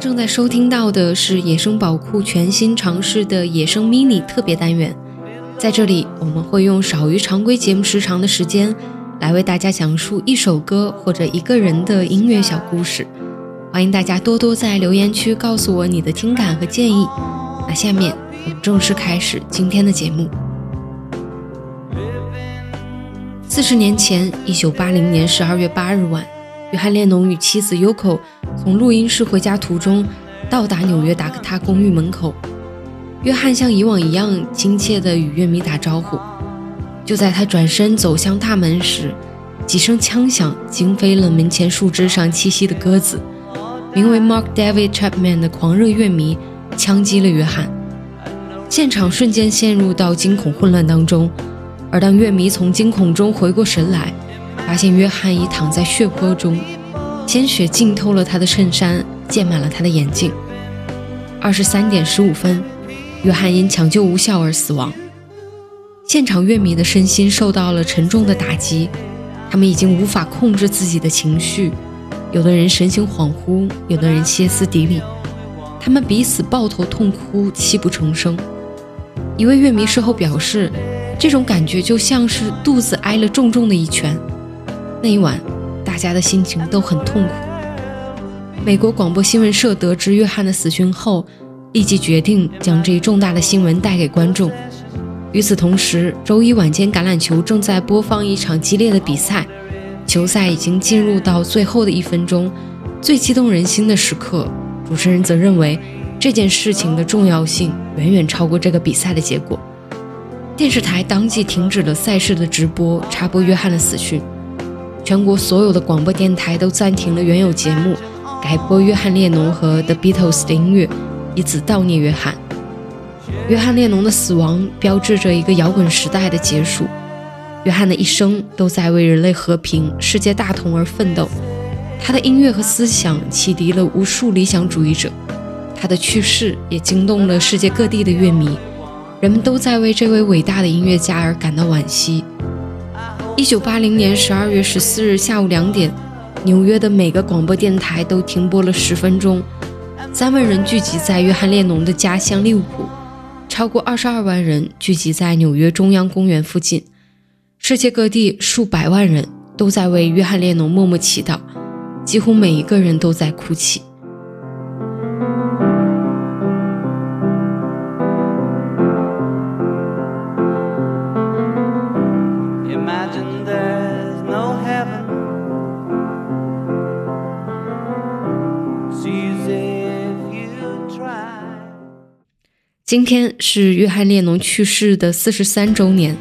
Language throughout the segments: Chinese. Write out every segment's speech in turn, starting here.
正在收听到的是野生宝库全新尝试的野生 mini 特别单元，在这里我们会用少于常规节目时长的时间，来为大家讲述一首歌或者一个人的音乐小故事。欢迎大家多多在留言区告诉我你的听感和建议。那下面我们正式开始今天的节目。四十年前，一九八零年十二月八日晚，约翰列侬与妻子 Yoko 从录音室回家途中，到达纽约达克他公寓门口。约翰像以往一样亲切地与乐迷打招呼。就在他转身走向大门时，几声枪响惊飞了门前树枝上栖息的鸽子。名为 Mark David Chapman 的狂热乐迷枪击了约翰，现场瞬间陷入到惊恐混乱当中。而当乐迷从惊恐中回过神来，发现约翰已躺在血泊中，鲜血浸透了他的衬衫，溅满了他的眼镜。二十三点十五分，约翰因抢救无效而死亡。现场乐迷的身心受到了沉重的打击，他们已经无法控制自己的情绪，有的人神情恍惚，有的人歇斯底里，他们彼此抱头痛哭，泣不成声。一位乐迷事后表示。这种感觉就像是肚子挨了重重的一拳。那一晚，大家的心情都很痛苦。美国广播新闻社得知约翰的死讯后，立即决定将这一重大的新闻带给观众。与此同时，周一晚间橄榄球正在播放一场激烈的比赛，球赛已经进入到最后的一分钟，最激动人心的时刻。主持人则认为这件事情的重要性远远超过这个比赛的结果。电视台当即停止了赛事的直播，插播约翰的死讯。全国所有的广播电台都暂停了原有节目，改播约翰列侬和 The Beatles 的音乐，以此悼念约翰。约翰列侬的死亡标志着一个摇滚时代的结束。约翰的一生都在为人类和平、世界大同而奋斗。他的音乐和思想启迪了无数理想主义者。他的去世也惊动了世界各地的乐迷。人们都在为这位伟大的音乐家而感到惋惜。一九八零年十二月十四日下午两点，纽约的每个广播电台都停播了十分钟。三万人聚集在约翰列侬的家乡利物浦，超过二十二万人聚集在纽约中央公园附近。世界各地数百万人都在为约翰列侬默默祈祷，几乎每一个人都在哭泣。今天是约翰列侬去世的四十三周年。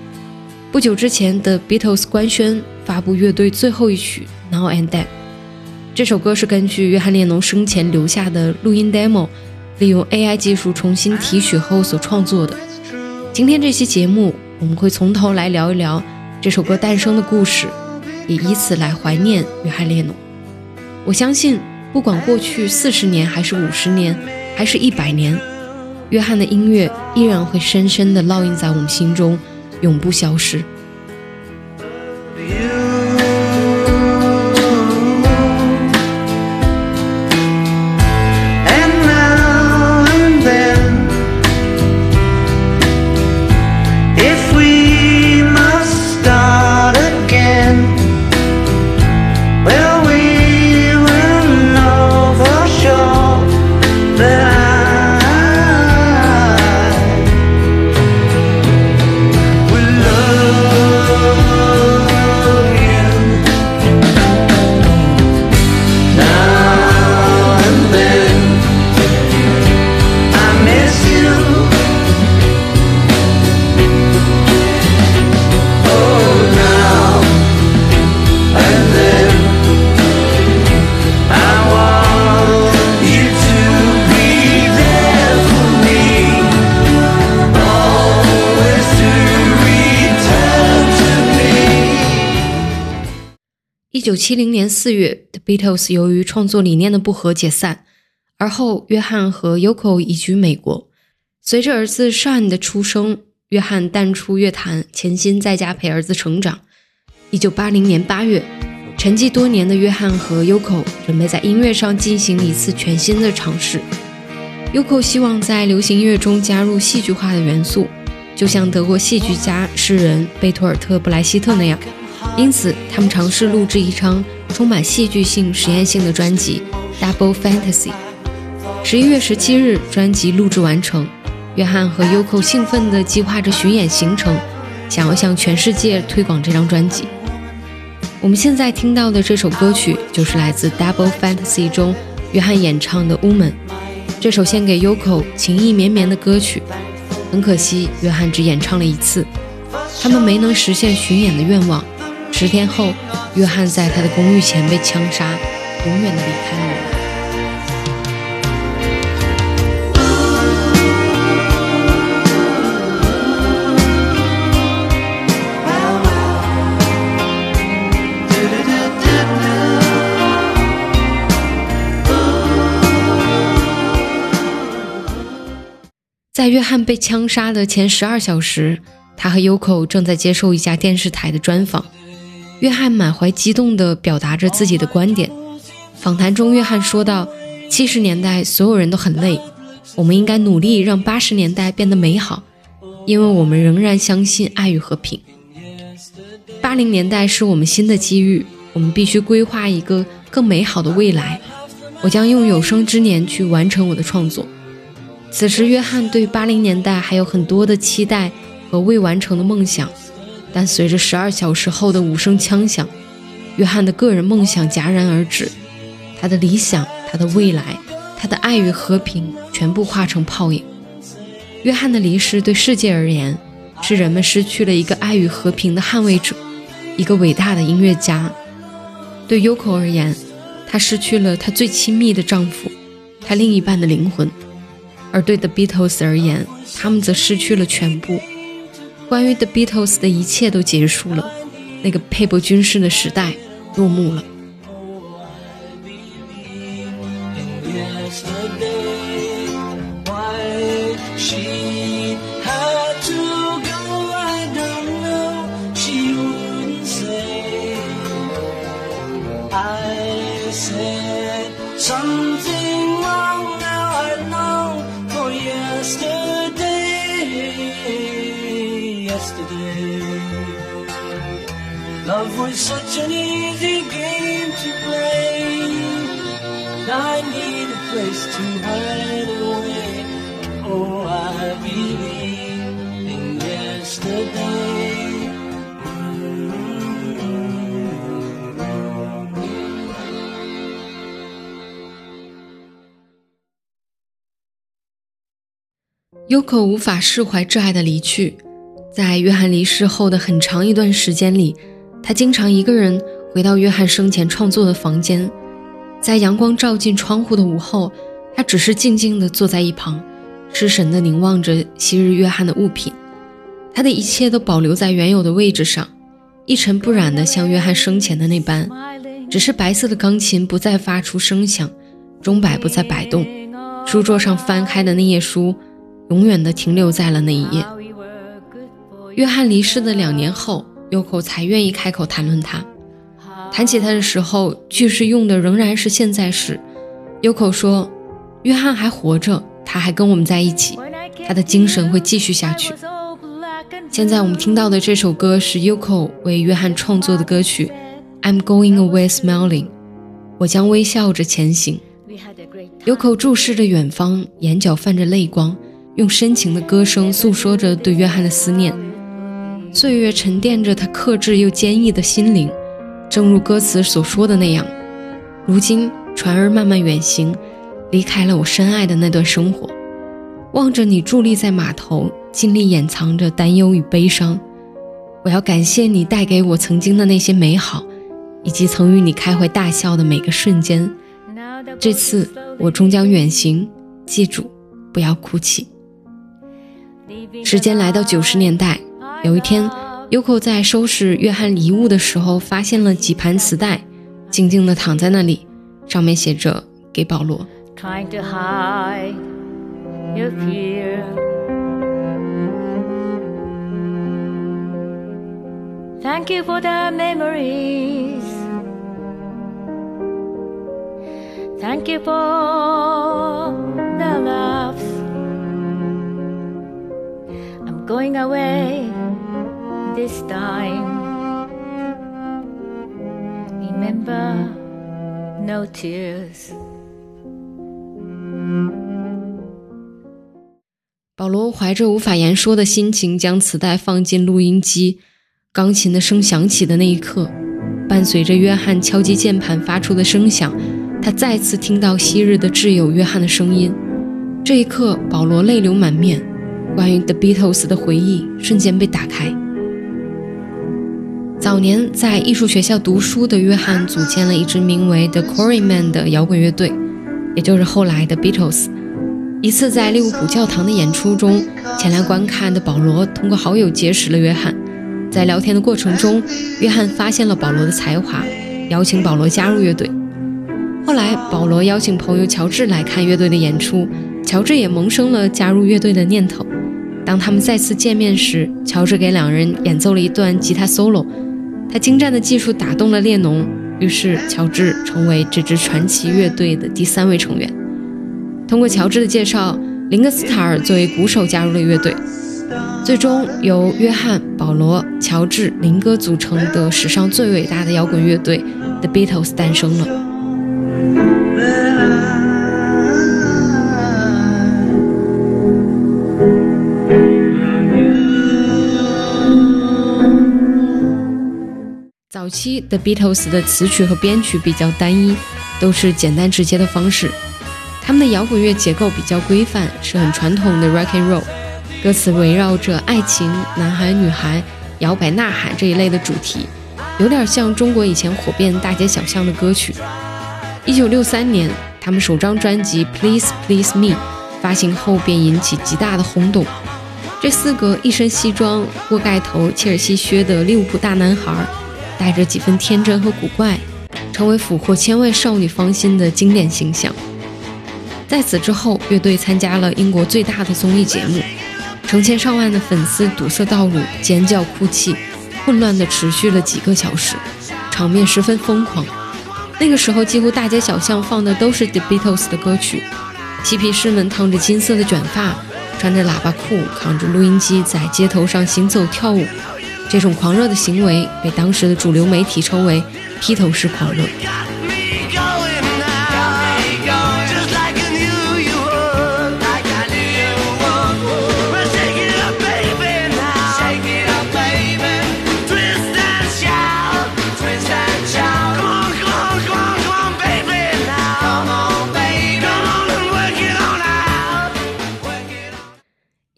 不久之前的 Beatles 官宣发布乐队最后一曲《Now and Then》。这首歌是根据约翰列侬生前留下的录音 demo，利用 AI 技术重新提取后所创作的。今天这期节目，我们会从头来聊一聊这首歌诞生的故事，也以此来怀念约翰列侬。我相信，不管过去四十年，还是五十年，还是一百年，约翰的音乐依然会深深地烙印在我们心中，永不消失。九七零年四月，The Beatles 由于创作理念的不合解散，而后约翰和 Yoko 移居美国。随着儿子 Sean 的出生，约翰淡出乐坛，潜心在家陪儿子成长。一九八零年八月，沉寂多年的约翰和 Yoko 准备在音乐上进行一次全新的尝试。Yoko 希望在流行音乐中加入戏剧化的元素，就像德国戏剧家、诗人贝托尔特·布莱希特那样。因此，他们尝试录制一张充满戏剧性、实验性的专辑《Double Fantasy》。十一月十七日，专辑录制完成。约翰和 Yoko 兴奋地计划着巡演行程，想要向全世界推广这张专辑。我们现在听到的这首歌曲，就是来自《Double Fantasy》中约翰演唱的《Woman》。这首献给 Yoko 情意绵绵的歌曲，很可惜，约翰只演唱了一次，他们没能实现巡演的愿望。十天后，约翰在他的公寓前被枪杀，永远的离开了我们。在约翰被枪杀的前十二小时，他和 Yoko 正在接受一家电视台的专访。约翰满怀激动地表达着自己的观点。访谈中，约翰说道：“七十年代所有人都很累，我们应该努力让八十年代变得美好，因为我们仍然相信爱与和平。八零年代是我们新的机遇，我们必须规划一个更美好的未来。我将用有生之年去完成我的创作。”此时，约翰对八零年代还有很多的期待和未完成的梦想，但随着十二小时后的五声枪响，约翰的个人梦想戛然而止，他的理想、他的未来、他的爱与和平全部化成泡影。约翰的离世对世界而言，是人们失去了一个爱与和平的捍卫者，一个伟大的音乐家；对 Yoko 而言，她失去了她最亲密的丈夫，她另一半的灵魂。而对 The Beatles 而言，他们则失去了全部。关于 The Beatles 的一切都结束了，那个佩伯军士的时代落幕了。Was such an easy game to play. I need a place to hide away. Oh, I believe in yesterday. Yoko 无法释怀挚爱的离去，在约翰离世后的很长一段时间里，他经常一个人回到约翰生前创作的房间，在阳光照进窗户的午后，他只是静静地坐在一旁，失神地凝望着昔日约翰的物品，他的一切都保留在原有的位置上，一尘不染的像约翰生前的那般，只是白色的钢琴不再发出声响，钟摆不再摆动，书桌上翻开的那页书。永远地停留在了那一页。约翰离世的两年后，Yoko 才愿意开口谈论他。谈起他的时候，句式用的仍然是现在时。Yoko 说：“约翰还活着，他还跟我们在一起，他的精神会继续下去。”现在我们听到的这首歌是 Yoko 为约翰创作的歌曲《I'm Going Away Smiling》，我将微笑着前行。Yoko 注视着远方，眼角泛着泪光。用深情的歌声诉说着对约翰的思念，岁月沉淀着他克制又坚毅的心灵，正如歌词所说的那样。如今船儿慢慢远行，离开了我深爱的那段生活。望着你伫立在码头，尽力掩藏着担忧与悲伤。我要感谢你带给我曾经的那些美好，以及曾与你开怀大笑的每个瞬间。这次我终将远行，记住，不要哭泣。时间来到九十年代，有一天，Yoko 在收拾约翰遗物的时候，发现了几盘磁带，静静地躺在那里，上面写着“给保罗 trying to hide your fear. Thank you for the memories. Thank you for the laughs. I'm going away this time. Remember, no tears. ”。保罗怀着无法言说的心情，将磁带放进录音机。钢琴的声响起的那一刻，伴随着约翰敲击键盘发出的声响，他再次听到昔日的挚友约翰的声音。这一刻，保罗泪流满面，关于 The Beatles 的回忆瞬间被打开。早年在艺术学校读书的约翰组建了一支名为 The Quarrymen 的摇滚乐队，也就是后来的 Beatles。一次在利物浦教堂的演出中，前来观看的保罗通过好友结识了约翰。在聊天的过程中，约翰发现了保罗的才华，邀请保罗加入乐队。后来，保罗邀请朋友乔治来看乐队的演出，乔治也萌生了加入乐队的念头。当他们再次见面时，乔治给两人演奏了一段吉他 solo，他精湛的技术打动了列侬，于是乔治成为这支传奇乐队的第三位成员。通过乔治的介绍，林格斯塔尔作为鼓手加入了乐队。最终由约翰、保罗、乔治、林哥组成的史上最伟大的摇滚乐队 The Beatles 诞生了。早期 The Beatles 的词曲和编曲比较单一，都是简单直接的方式。他们的摇滚乐结构比较规范，是很传统的 rock and roll。歌词围绕着爱情、男孩、女孩、摇摆、呐喊这一类的主题，有点像中国以前火遍大街小巷的歌曲。一九六三年，他们首张专辑《Please Please Me》发行后便引起极大的轰动。这四个一身西装、锅盖头、切尔西靴的利物浦大男孩，带着几分天真和古怪，成为俘获千位少女芳心的经典形象。在此之后，乐队参加了英国最大的综艺节目。成千上万的粉丝堵塞道路，尖叫哭泣，混乱地持续了几个小时，场面十分疯狂。那个时候，几乎大街小巷放的都是 The Beatles 的歌曲，嬉皮士们烫着金色的卷发，穿着喇叭裤，扛着录音机在街头上行走跳舞。这种狂热的行为被当时的主流媒体称为“披头士狂热”。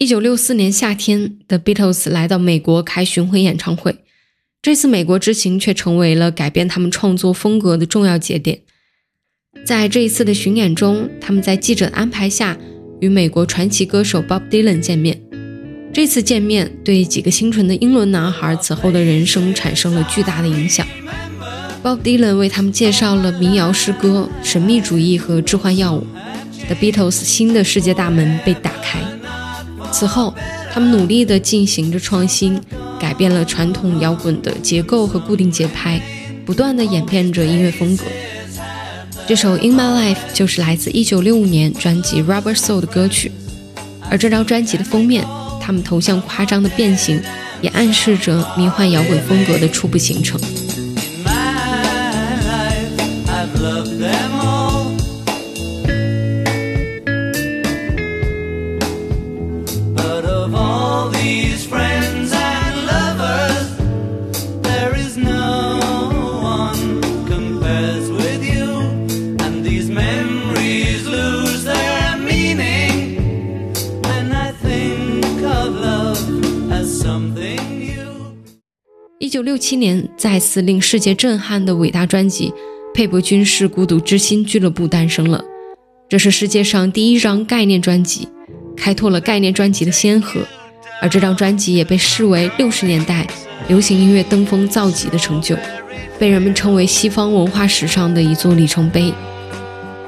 一九六四年夏天，The Beatles 来到美国开巡回演唱会。这次美国之行却成为了改变他们创作风格的重要节点。在这一次的巡演中，他们在记者的安排下与美国传奇歌手 Bob Dylan 见面。这次见面对几个清纯的英伦男孩此后的人生产生了巨大的影响。Bob Dylan 为他们介绍了民谣诗歌、神秘主义和致幻药物。The Beatles 新的世界大门被打开。此后，他们努力地进行着创新，改变了传统摇滚的结构和固定节拍，不断地演变着音乐风格。这首《In My Life》就是来自1965年专辑《Rubber Soul》的歌曲，而这张专辑的封面，他们头像夸张的变形，也暗示着迷幻摇滚风格的初步形成。In my life, I've loved them 九六七年，再次令世界震撼的伟大专辑《佩伯军事孤独之心俱乐部》诞生了。这是世界上第一张概念专辑，开拓了概念专辑的先河。而这张专辑也被视为六十年代流行音乐登峰造极的成就，被人们称为西方文化史上的一座里程碑。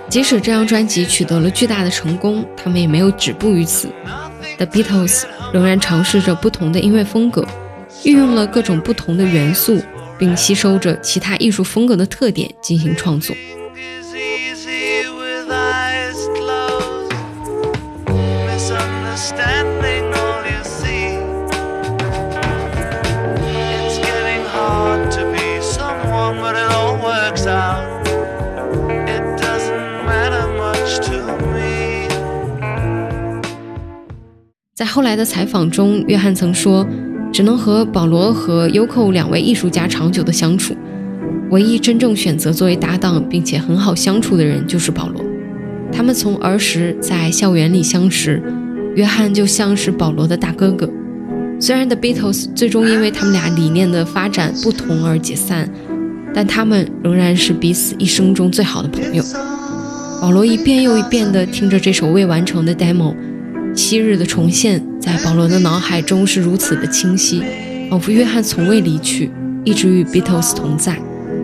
即使这张专辑取得了巨大的成功，他们也没有止步于此。The Beatles 仍然尝试着不同的音乐风格，运用了各种不同的元素，并吸收着其他艺术风格的特点进行创作。在后来的采访中，约翰曾说，只能和保罗和 Yoko 两位艺术家长久的相处，唯一真正选择作为搭档并且很好相处的人就是保罗。他们从儿时在校园里相识，约翰就像是保罗的大哥哥。虽然 The Beatles 最终因为他们俩理念的发展不同而解散，但他们仍然是彼此一生中最好的朋友。保罗一遍又一遍地听着这首未完成的 demo，昔日的重现在保罗的脑海中是如此的清晰，仿佛约翰从未离去，一直与 Beatles 同在。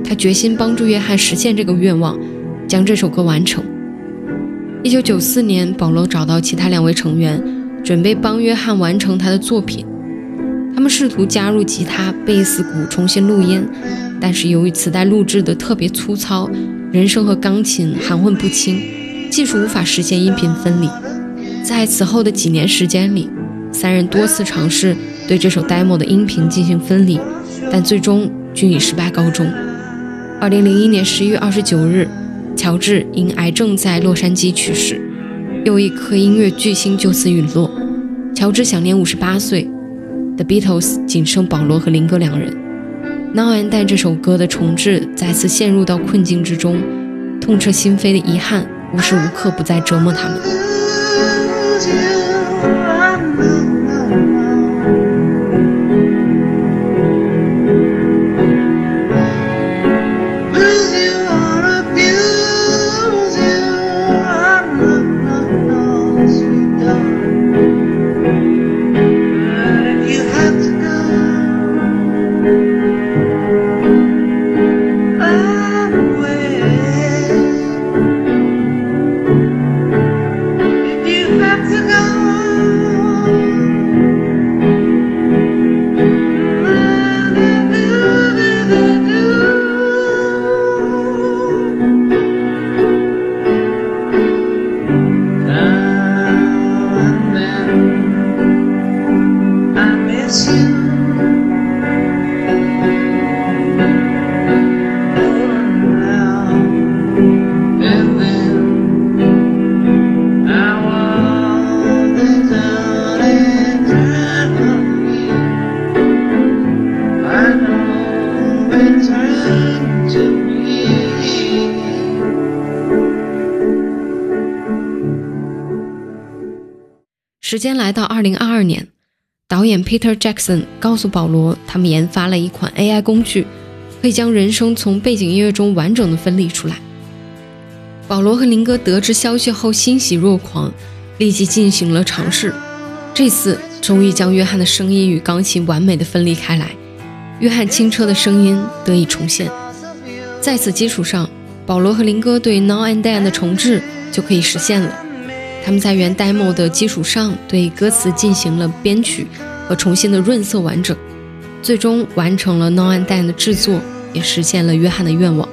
他决心帮助约翰实现这个愿望，将这首歌完成。一九九四年，保罗找到其他两位成员，准备帮约翰完成他的作品。他们试图加入吉他、贝斯、鼓重新录音，但是由于磁带录制的特别粗糙，人声和钢琴含混不清，技术无法实现音频分离。在此后的几年时间里，三人多次尝试对这首 demo 的音频进行分离，但最终均以失败告终。二零零一年十一月二十九日，乔治因癌症在洛杉矶去世，又一颗音乐巨星就此陨落。乔治享年五十八岁，The Beatles 仅剩保罗和林哥两人。Now and Then 这首歌的重置再次陷入到困境之中，痛彻心扉的遗憾无时无刻不在折磨他们。时间来到二零二二年，导演 Peter Jackson 告诉保罗，他们研发了一款 AI 工具，可以将人声从背景音乐中完整的分离出来。保罗和林哥得知消息后欣喜若狂，立即进行了尝试。这次终于将约翰的声音与钢琴完美的分离开来，约翰清澈的声音得以重现。在此基础上，保罗和林哥对 Now and Then 的重置就可以实现了。他们在原 demo 的基础上对歌词进行了编曲和重新的润色完整，最终完成了 Now and Then 的制作，也实现了约翰的愿望。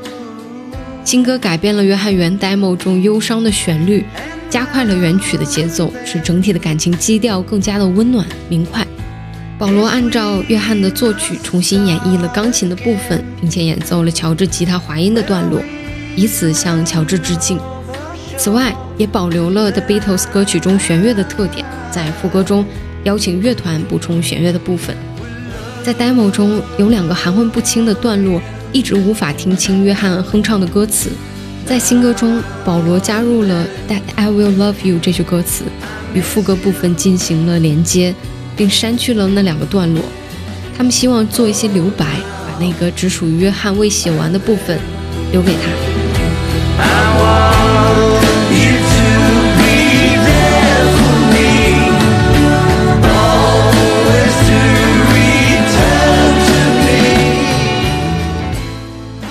新歌改变了约翰原 demo 中忧伤的旋律，加快了原曲的节奏，使整体的感情基调更加的温暖明快。保罗按照约翰的作曲重新演绎了钢琴的部分，并且演奏了乔治吉他滑音的段落，以此向乔治致敬。此外，也保留了 The Beatles 歌曲中弦乐的特点，在副歌中邀请乐团补充弦乐的部分。在 demo 中有两个含混不清的段落，一直无法听清约翰哼唱的歌词。在新歌中，保罗加入了 That I Will Love You 这句歌词，与副歌部分进行了连接，并删去了那两个段落。他们希望做一些留白，把那个只属于约翰未写完的部分留给他。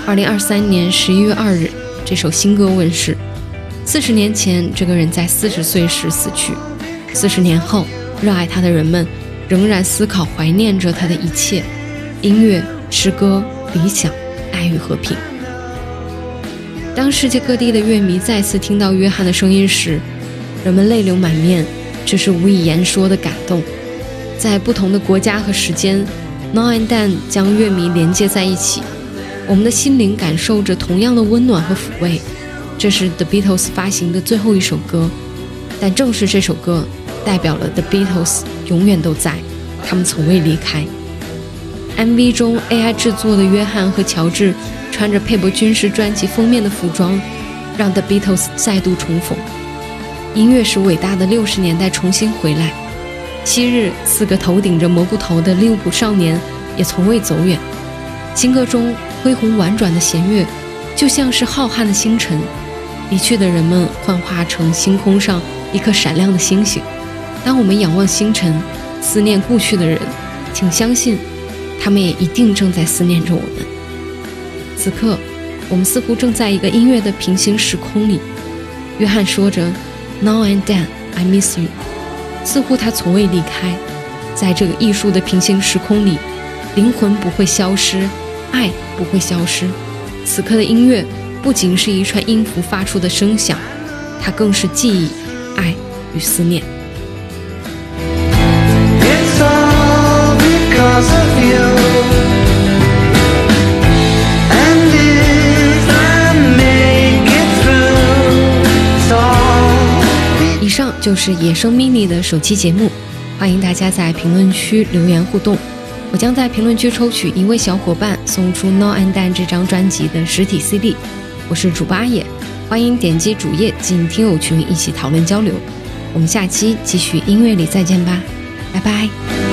二零二三年十一月二日，这首新歌问世。四十年前，这个人在四十岁时死去；四十年后，热爱他的人们仍然思考、怀念着他的一切：音乐、诗歌、理想、爱与和平。当世界各地的乐迷再次听到约翰的声音时，人们泪流满面，这是无以言说的感动。在不同的国家和时间，Now and Then 将乐迷连接在一起，我们的心灵感受着同样的温暖和抚慰。这是 The Beatles 发行的最后一首歌，但正是这首歌代表了 The Beatles 永远都在，他们从未离开。MV 中 AI 制作的约翰和乔治穿着佩伯军师专辑封面的服装，让 The Beatles 再度重逢。音乐使伟大的六十年代重新回来。昔日四个头顶着蘑菇头的利物浦少年也从未走远。新歌中恢宏婉转的弦乐，就像是浩瀚的星辰。离去的人们幻化成星空上一颗闪亮的星星。当我们仰望星辰，思念故去的人，请相信，他们也一定正在思念着我们。此刻，我们似乎正在一个音乐的平行时空里。约翰说着：“Now and then, I miss you。”似乎他从未离开。在这个艺术的平行时空里，灵魂不会消失，爱不会消失。此刻的音乐。不仅是一串音符发出的声响，它更是记忆、爱与思念。就是野生 mini 的首期节目，欢迎大家在评论区留言互动。我将在评论区抽取一位小伙伴送出《No and Dan》这张专辑的实体 CD。我是主播阿野，欢迎点击主页进听友群一起讨论交流。我们下期继续音乐里再见吧，拜拜。